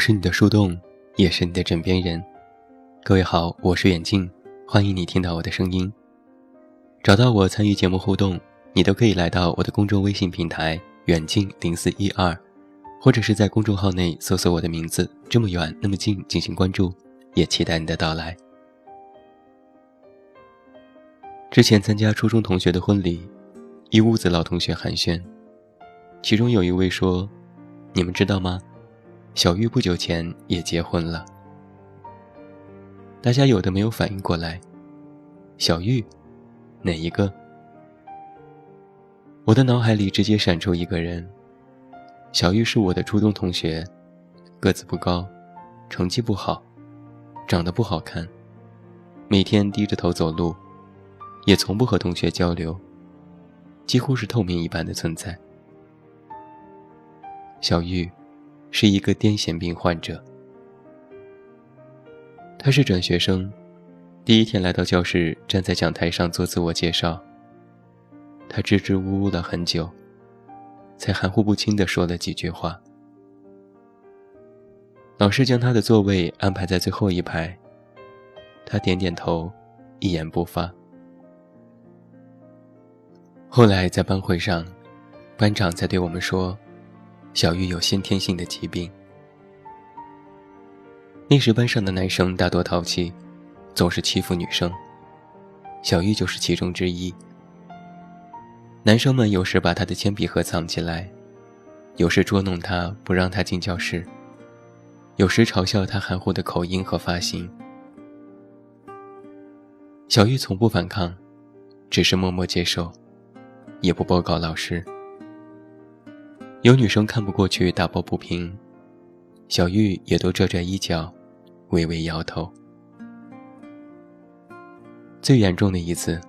是你的树洞，也是你的枕边人。各位好，我是远近，欢迎你听到我的声音。找到我参与节目互动，你都可以来到我的公众微信平台“远近零四一二”，或者是在公众号内搜索我的名字“这么远那么近”进行关注，也期待你的到来。之前参加初中同学的婚礼，一屋子老同学寒暄，其中有一位说：“你们知道吗？小玉不久前也结婚了。”大家有的没有反应过来，小玉。哪一个？我的脑海里直接闪出一个人。小玉是我的初中同学，个子不高，成绩不好，长得不好看，每天低着头走路，也从不和同学交流，几乎是透明一般的存在。小玉是一个癫痫病患者，他是转学生。第一天来到教室，站在讲台上做自我介绍。他支支吾吾了很久，才含糊不清地说了几句话。老师将他的座位安排在最后一排，他点点头，一言不发。后来在班会上，班长在对我们说：“小玉有先天性的疾病。”那时班上的男生大多淘气。总是欺负女生，小玉就是其中之一。男生们有时把她的铅笔盒藏起来，有时捉弄她不让她进教室，有时嘲笑她含糊的口音和发型。小玉从不反抗，只是默默接受，也不报告老师。有女生看不过去打抱不平，小玉也都拽拽衣角，微微摇头。最严重的一次，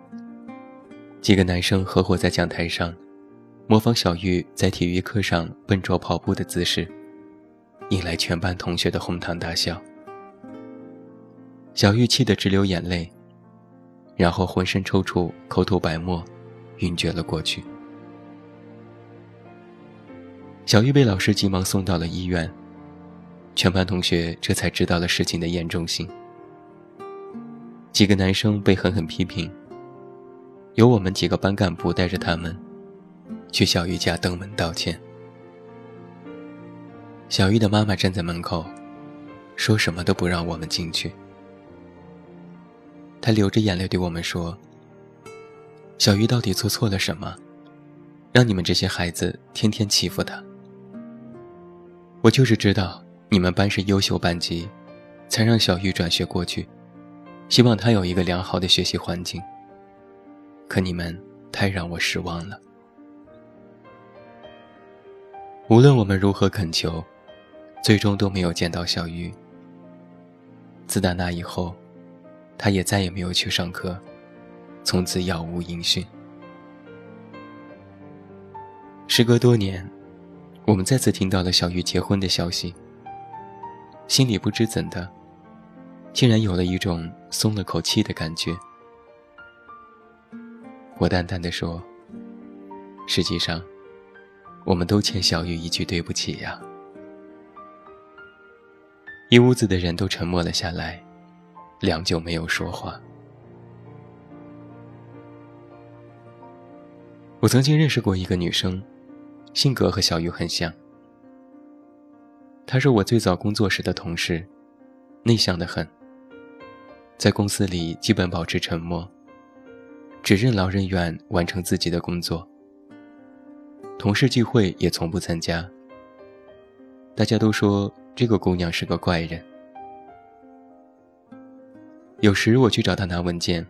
几个男生合伙在讲台上，模仿小玉在体育课上笨拙跑步的姿势，引来全班同学的哄堂大笑。小玉气得直流眼泪，然后浑身抽搐，口吐白沫，晕厥了过去。小玉被老师急忙送到了医院，全班同学这才知道了事情的严重性。几个男生被狠狠批评，由我们几个班干部带着他们去小玉家登门道歉。小玉的妈妈站在门口，说什么都不让我们进去。她流着眼泪对我们说：“小玉到底做错了什么，让你们这些孩子天天欺负她？我就是知道你们班是优秀班级，才让小玉转学过去。”希望她有一个良好的学习环境。可你们太让我失望了。无论我们如何恳求，最终都没有见到小玉。自打那以后，她也再也没有去上课，从此杳无音讯。时隔多年，我们再次听到了小玉结婚的消息，心里不知怎的。竟然有了一种松了口气的感觉。我淡淡的说：“实际上，我们都欠小玉一句对不起呀。”一屋子的人都沉默了下来，良久没有说话。我曾经认识过一个女生，性格和小玉很像。他是我最早工作时的同事，内向的很。在公司里基本保持沉默，只任劳任怨完成自己的工作。同事聚会也从不参加。大家都说这个姑娘是个怪人。有时我去找她拿文件，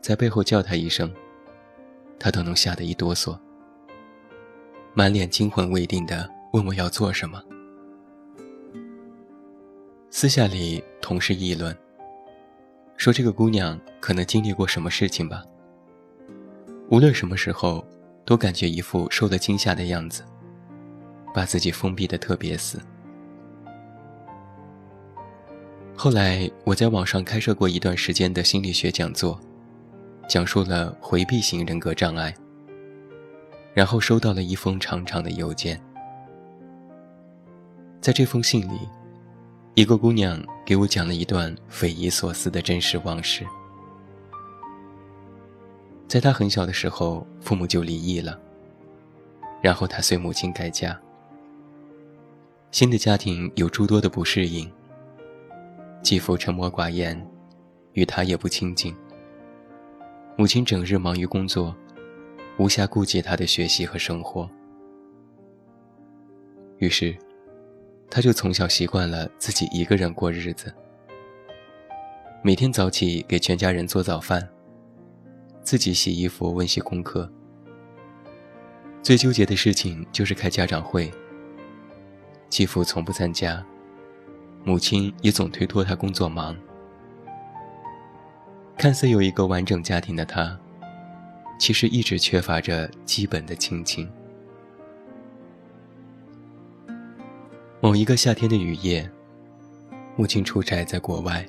在背后叫她一声，她都能吓得一哆嗦，满脸惊魂未定的问我要做什么。私下里同事议论。说这个姑娘可能经历过什么事情吧。无论什么时候，都感觉一副受了惊吓的样子，把自己封闭的特别死。后来我在网上开设过一段时间的心理学讲座，讲述了回避型人格障碍。然后收到了一封长长的邮件。在这封信里，一个姑娘给我讲了一段匪夷所思的真实往事。在她很小的时候，父母就离异了，然后她随母亲改嫁。新的家庭有诸多的不适应，继父沉默寡言，与她也不亲近。母亲整日忙于工作，无暇顾及他的学习和生活。于是，他就从小习惯了自己一个人过日子。每天早起给全家人做早饭，自己洗衣服、温习功课。最纠结的事情就是开家长会，继父从不参加，母亲也总推脱他工作忙。看似有一个完整家庭的他，其实一直缺乏着基本的亲情。某一个夏天的雨夜，母亲出差在国外。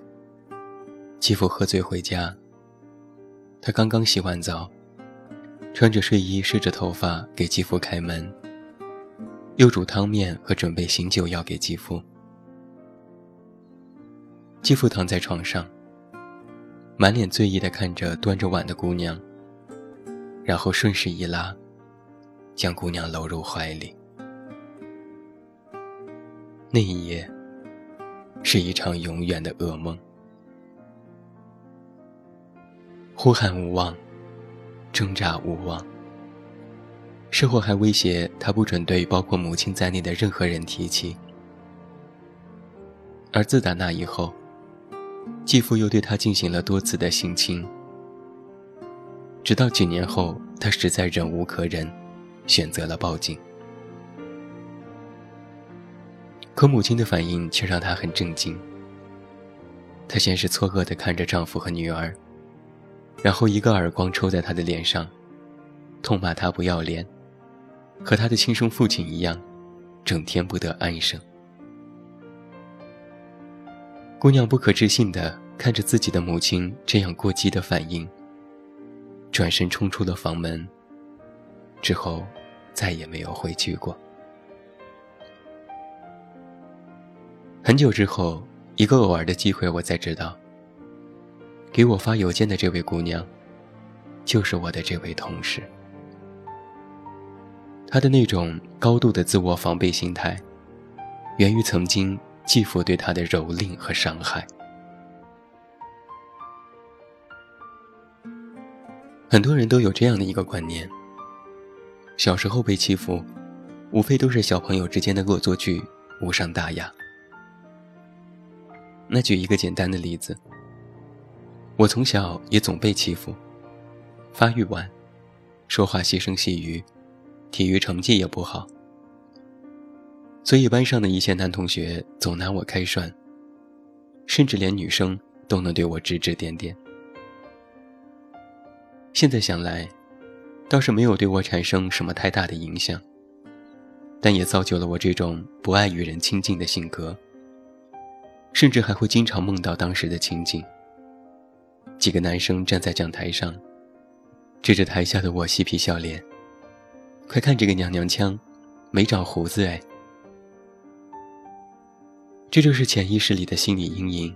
继父喝醉回家，他刚刚洗完澡，穿着睡衣湿着头发给继父开门，又煮汤面和准备醒酒药给继父。继父躺在床上，满脸醉意地看着端着碗的姑娘，然后顺势一拉，将姑娘搂入怀里。那一夜，是一场永远的噩梦。呼喊无望，挣扎无望。事后还威胁他不准对包括母亲在内的任何人提起。而自打那以后，继父又对他进行了多次的性侵。直到几年后，他实在忍无可忍，选择了报警。可母亲的反应却让她很震惊。她先是错愕地看着丈夫和女儿，然后一个耳光抽在她的脸上，痛骂她不要脸，和她的亲生父亲一样，整天不得安生。姑娘不可置信地看着自己的母亲这样过激的反应，转身冲出了房门，之后再也没有回去过。很久之后，一个偶尔的机会，我才知道，给我发邮件的这位姑娘，就是我的这位同事。她的那种高度的自我防备心态，源于曾经继父对她的蹂躏和伤害。很多人都有这样的一个观念：小时候被欺负，无非都是小朋友之间的恶作剧，无伤大雅。那举一个简单的例子，我从小也总被欺负，发育晚，说话细声细语，体育成绩也不好，所以班上的一些男同学总拿我开涮，甚至连女生都能对我指指点点。现在想来，倒是没有对我产生什么太大的影响，但也造就了我这种不爱与人亲近的性格。甚至还会经常梦到当时的情景。几个男生站在讲台上，指着台下的我嬉皮笑脸：“快看这个娘娘腔，没长胡子哎！”这就是潜意识里的心理阴影。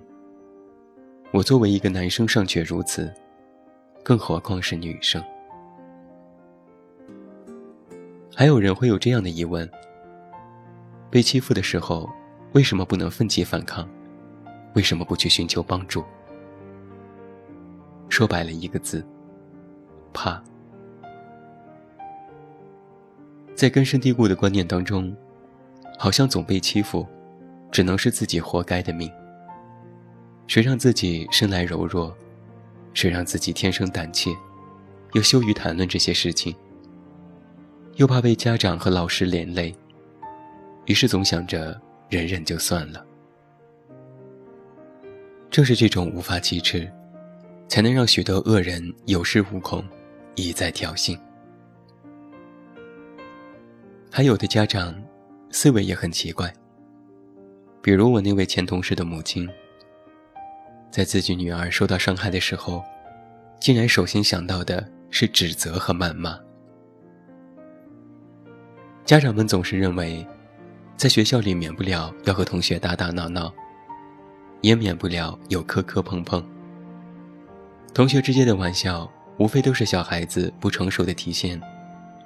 我作为一个男生尚且如此，更何况是女生？还有人会有这样的疑问：被欺负的时候，为什么不能奋起反抗？为什么不去寻求帮助？说白了一个字：怕。在根深蒂固的观念当中，好像总被欺负，只能是自己活该的命。谁让自己生来柔弱？谁让自己天生胆怯？又羞于谈论这些事情，又怕被家长和老师连累，于是总想着忍忍就算了。正是这种无法启齿，才能让许多恶人有恃无恐，一再挑衅。还有的家长思维也很奇怪，比如我那位前同事的母亲，在自己女儿受到伤害的时候，竟然首先想到的是指责和谩骂。家长们总是认为，在学校里免不了要和同学打打闹闹，也免不了有磕磕碰碰。同学之间的玩笑，无非都是小孩子不成熟的体现，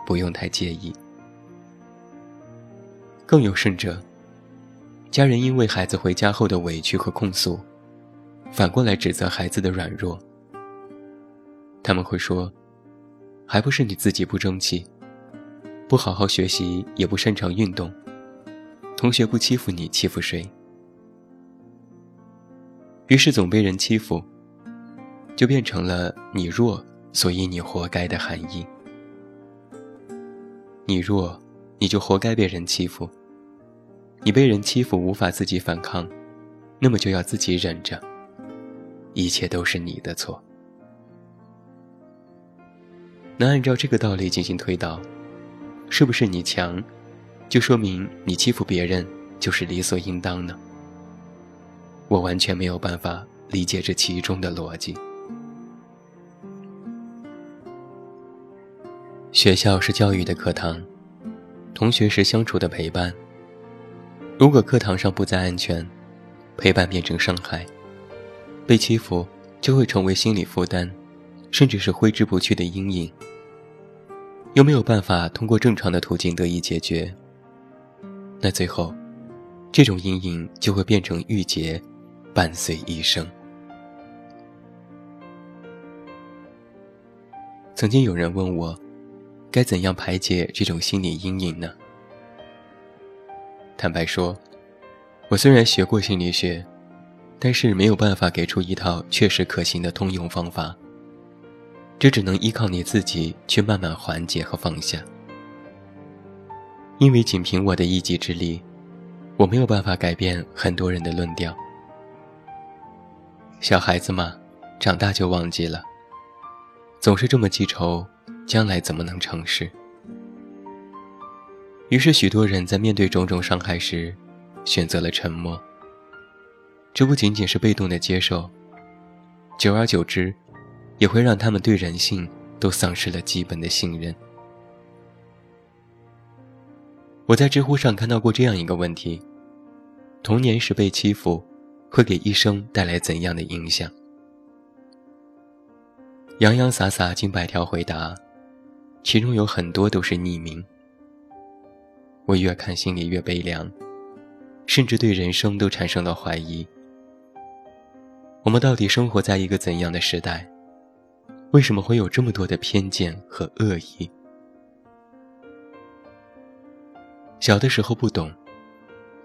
不用太介意。更有甚者，家人因为孩子回家后的委屈和控诉，反过来指责孩子的软弱。他们会说：“还不是你自己不争气，不好好学习，也不擅长运动。同学不欺负你，欺负谁？”于是总被人欺负，就变成了你弱，所以你活该的含义。你弱，你就活该被人欺负。你被人欺负无法自己反抗，那么就要自己忍着。一切都是你的错。那按照这个道理进行推导，是不是你强，就说明你欺负别人就是理所应当呢？我完全没有办法理解这其中的逻辑。学校是教育的课堂，同学是相处的陪伴。如果课堂上不再安全，陪伴变成伤害，被欺负就会成为心理负担，甚至是挥之不去的阴影。又没有办法通过正常的途径得以解决，那最后，这种阴影就会变成郁结，伴随一生。曾经有人问我，该怎样排解这种心理阴影呢？坦白说，我虽然学过心理学，但是没有办法给出一套确实可行的通用方法。这只能依靠你自己去慢慢缓解和放下，因为仅凭我的一己之力，我没有办法改变很多人的论调。小孩子嘛，长大就忘记了，总是这么记仇，将来怎么能成事？于是，许多人在面对种种伤害时，选择了沉默。这不仅仅是被动的接受，久而久之。也会让他们对人性都丧失了基本的信任。我在知乎上看到过这样一个问题：童年时被欺负，会给一生带来怎样的影响？洋洋洒洒近百条回答，其中有很多都是匿名。我越看心里越悲凉，甚至对人生都产生了怀疑。我们到底生活在一个怎样的时代？为什么会有这么多的偏见和恶意？小的时候不懂，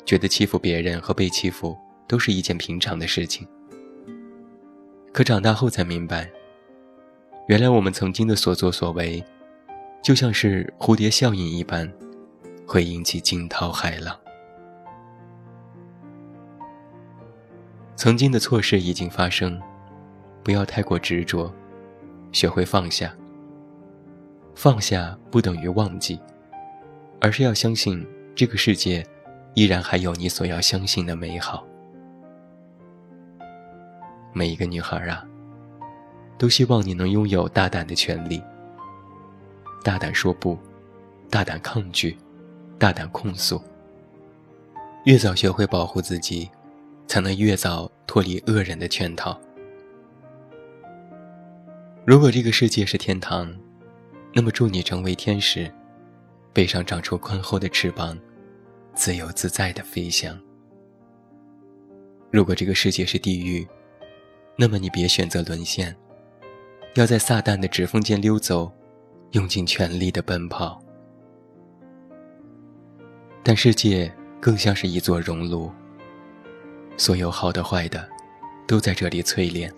觉得欺负别人和被欺负都是一件平常的事情。可长大后才明白，原来我们曾经的所作所为，就像是蝴蝶效应一般，会引起惊涛骇浪。曾经的错事已经发生，不要太过执着。学会放下，放下不等于忘记，而是要相信这个世界依然还有你所要相信的美好。每一个女孩啊，都希望你能拥有大胆的权利，大胆说不，大胆抗拒，大胆控诉。越早学会保护自己，才能越早脱离恶人的圈套。如果这个世界是天堂，那么祝你成为天使，背上长出宽厚的翅膀，自由自在的飞翔。如果这个世界是地狱，那么你别选择沦陷，要在撒旦的指缝间溜走，用尽全力的奔跑。但世界更像是一座熔炉，所有好的坏的，都在这里淬炼。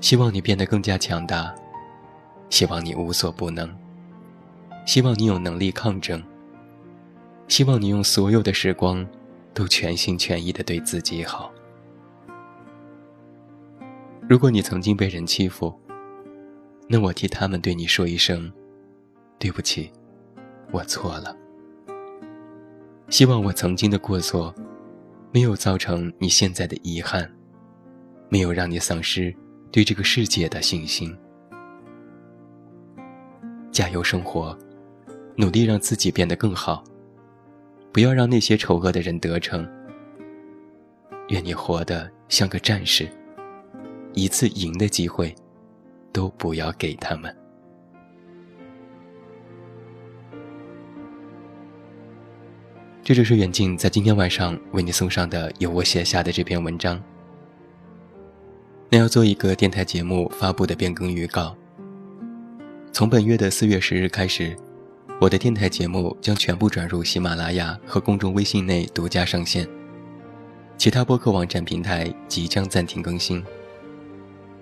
希望你变得更加强大，希望你无所不能，希望你有能力抗争，希望你用所有的时光都全心全意的对自己好。如果你曾经被人欺负，那我替他们对你说一声对不起，我错了。希望我曾经的过错没有造成你现在的遗憾，没有让你丧失。对这个世界的信心，加油生活，努力让自己变得更好。不要让那些丑恶的人得逞。愿你活得像个战士，一次赢的机会都不要给他们。这就是远近在今天晚上为你送上的由我写下的这篇文章。那要做一个电台节目发布的变更预告。从本月的四月十日开始，我的电台节目将全部转入喜马拉雅和公众微信内独家上线，其他播客网站平台即将暂停更新。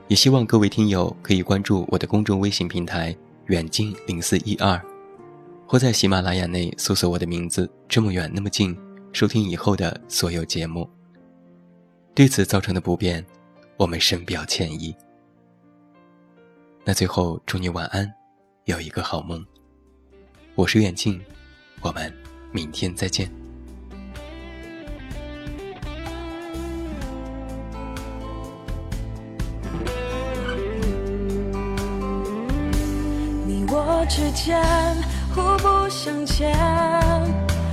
也希望各位听友可以关注我的公众微信平台“远近零四一二”。或在喜马拉雅内搜索我的名字，这么远那么近，收听以后的所有节目。对此造成的不便，我们深表歉意。那最后祝你晚安，有一个好梦。我是远近，我们明天再见。你我之间。互不相欠，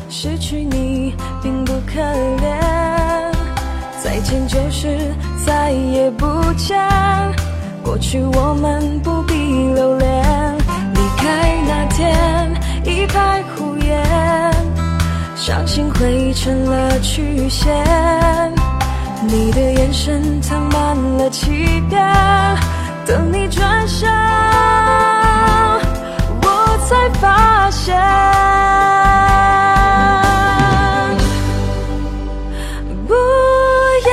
失去你并不可怜。再见就是再也不见，过去我们不必留恋。离开那天一派胡言，伤心会成了曲线。你的眼神藏满了欺骗，等你转身。才发现，不要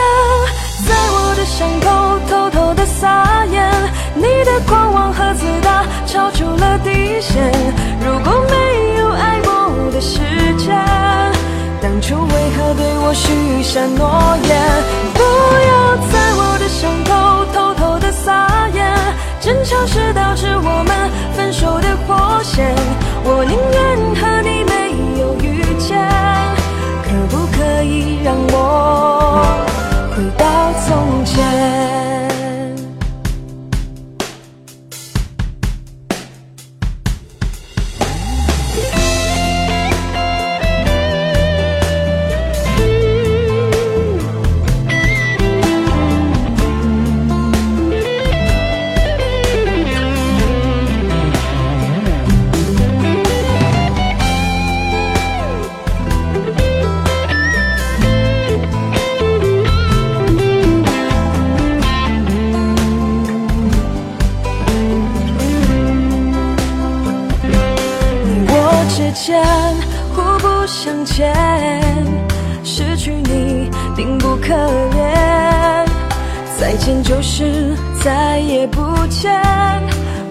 在我的伤口偷偷的撒盐，你的狂妄和自大超出了底线。如果没有爱过的时间，当初为何对我许下诺言？不要在我的伤口偷偷的撒盐，争吵是导可怜，再见就是再也不见，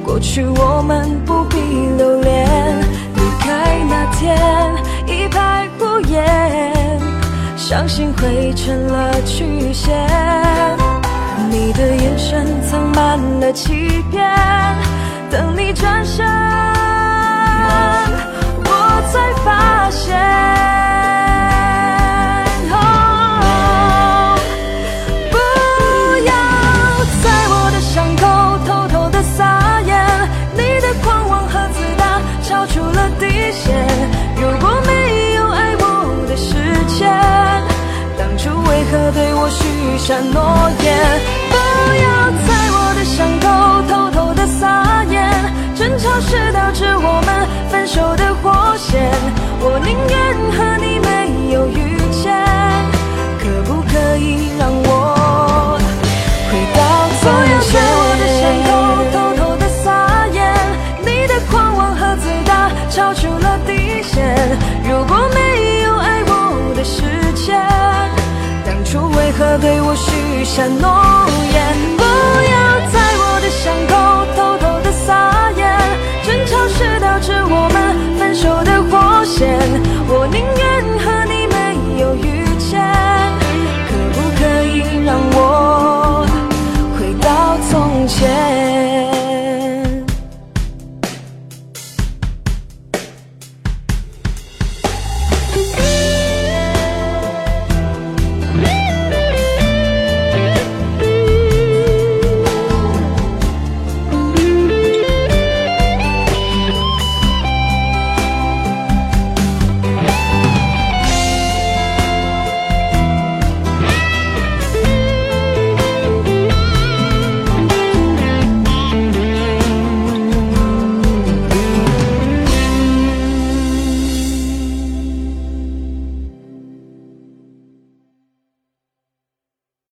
过去我们不必留恋。离开那天一派胡言，伤心汇成了曲线。你的眼神藏满了欺骗，下诺言，不要在我的伤口偷偷的撒盐。争吵是导致我们分手的火线，我宁愿和你许下诺？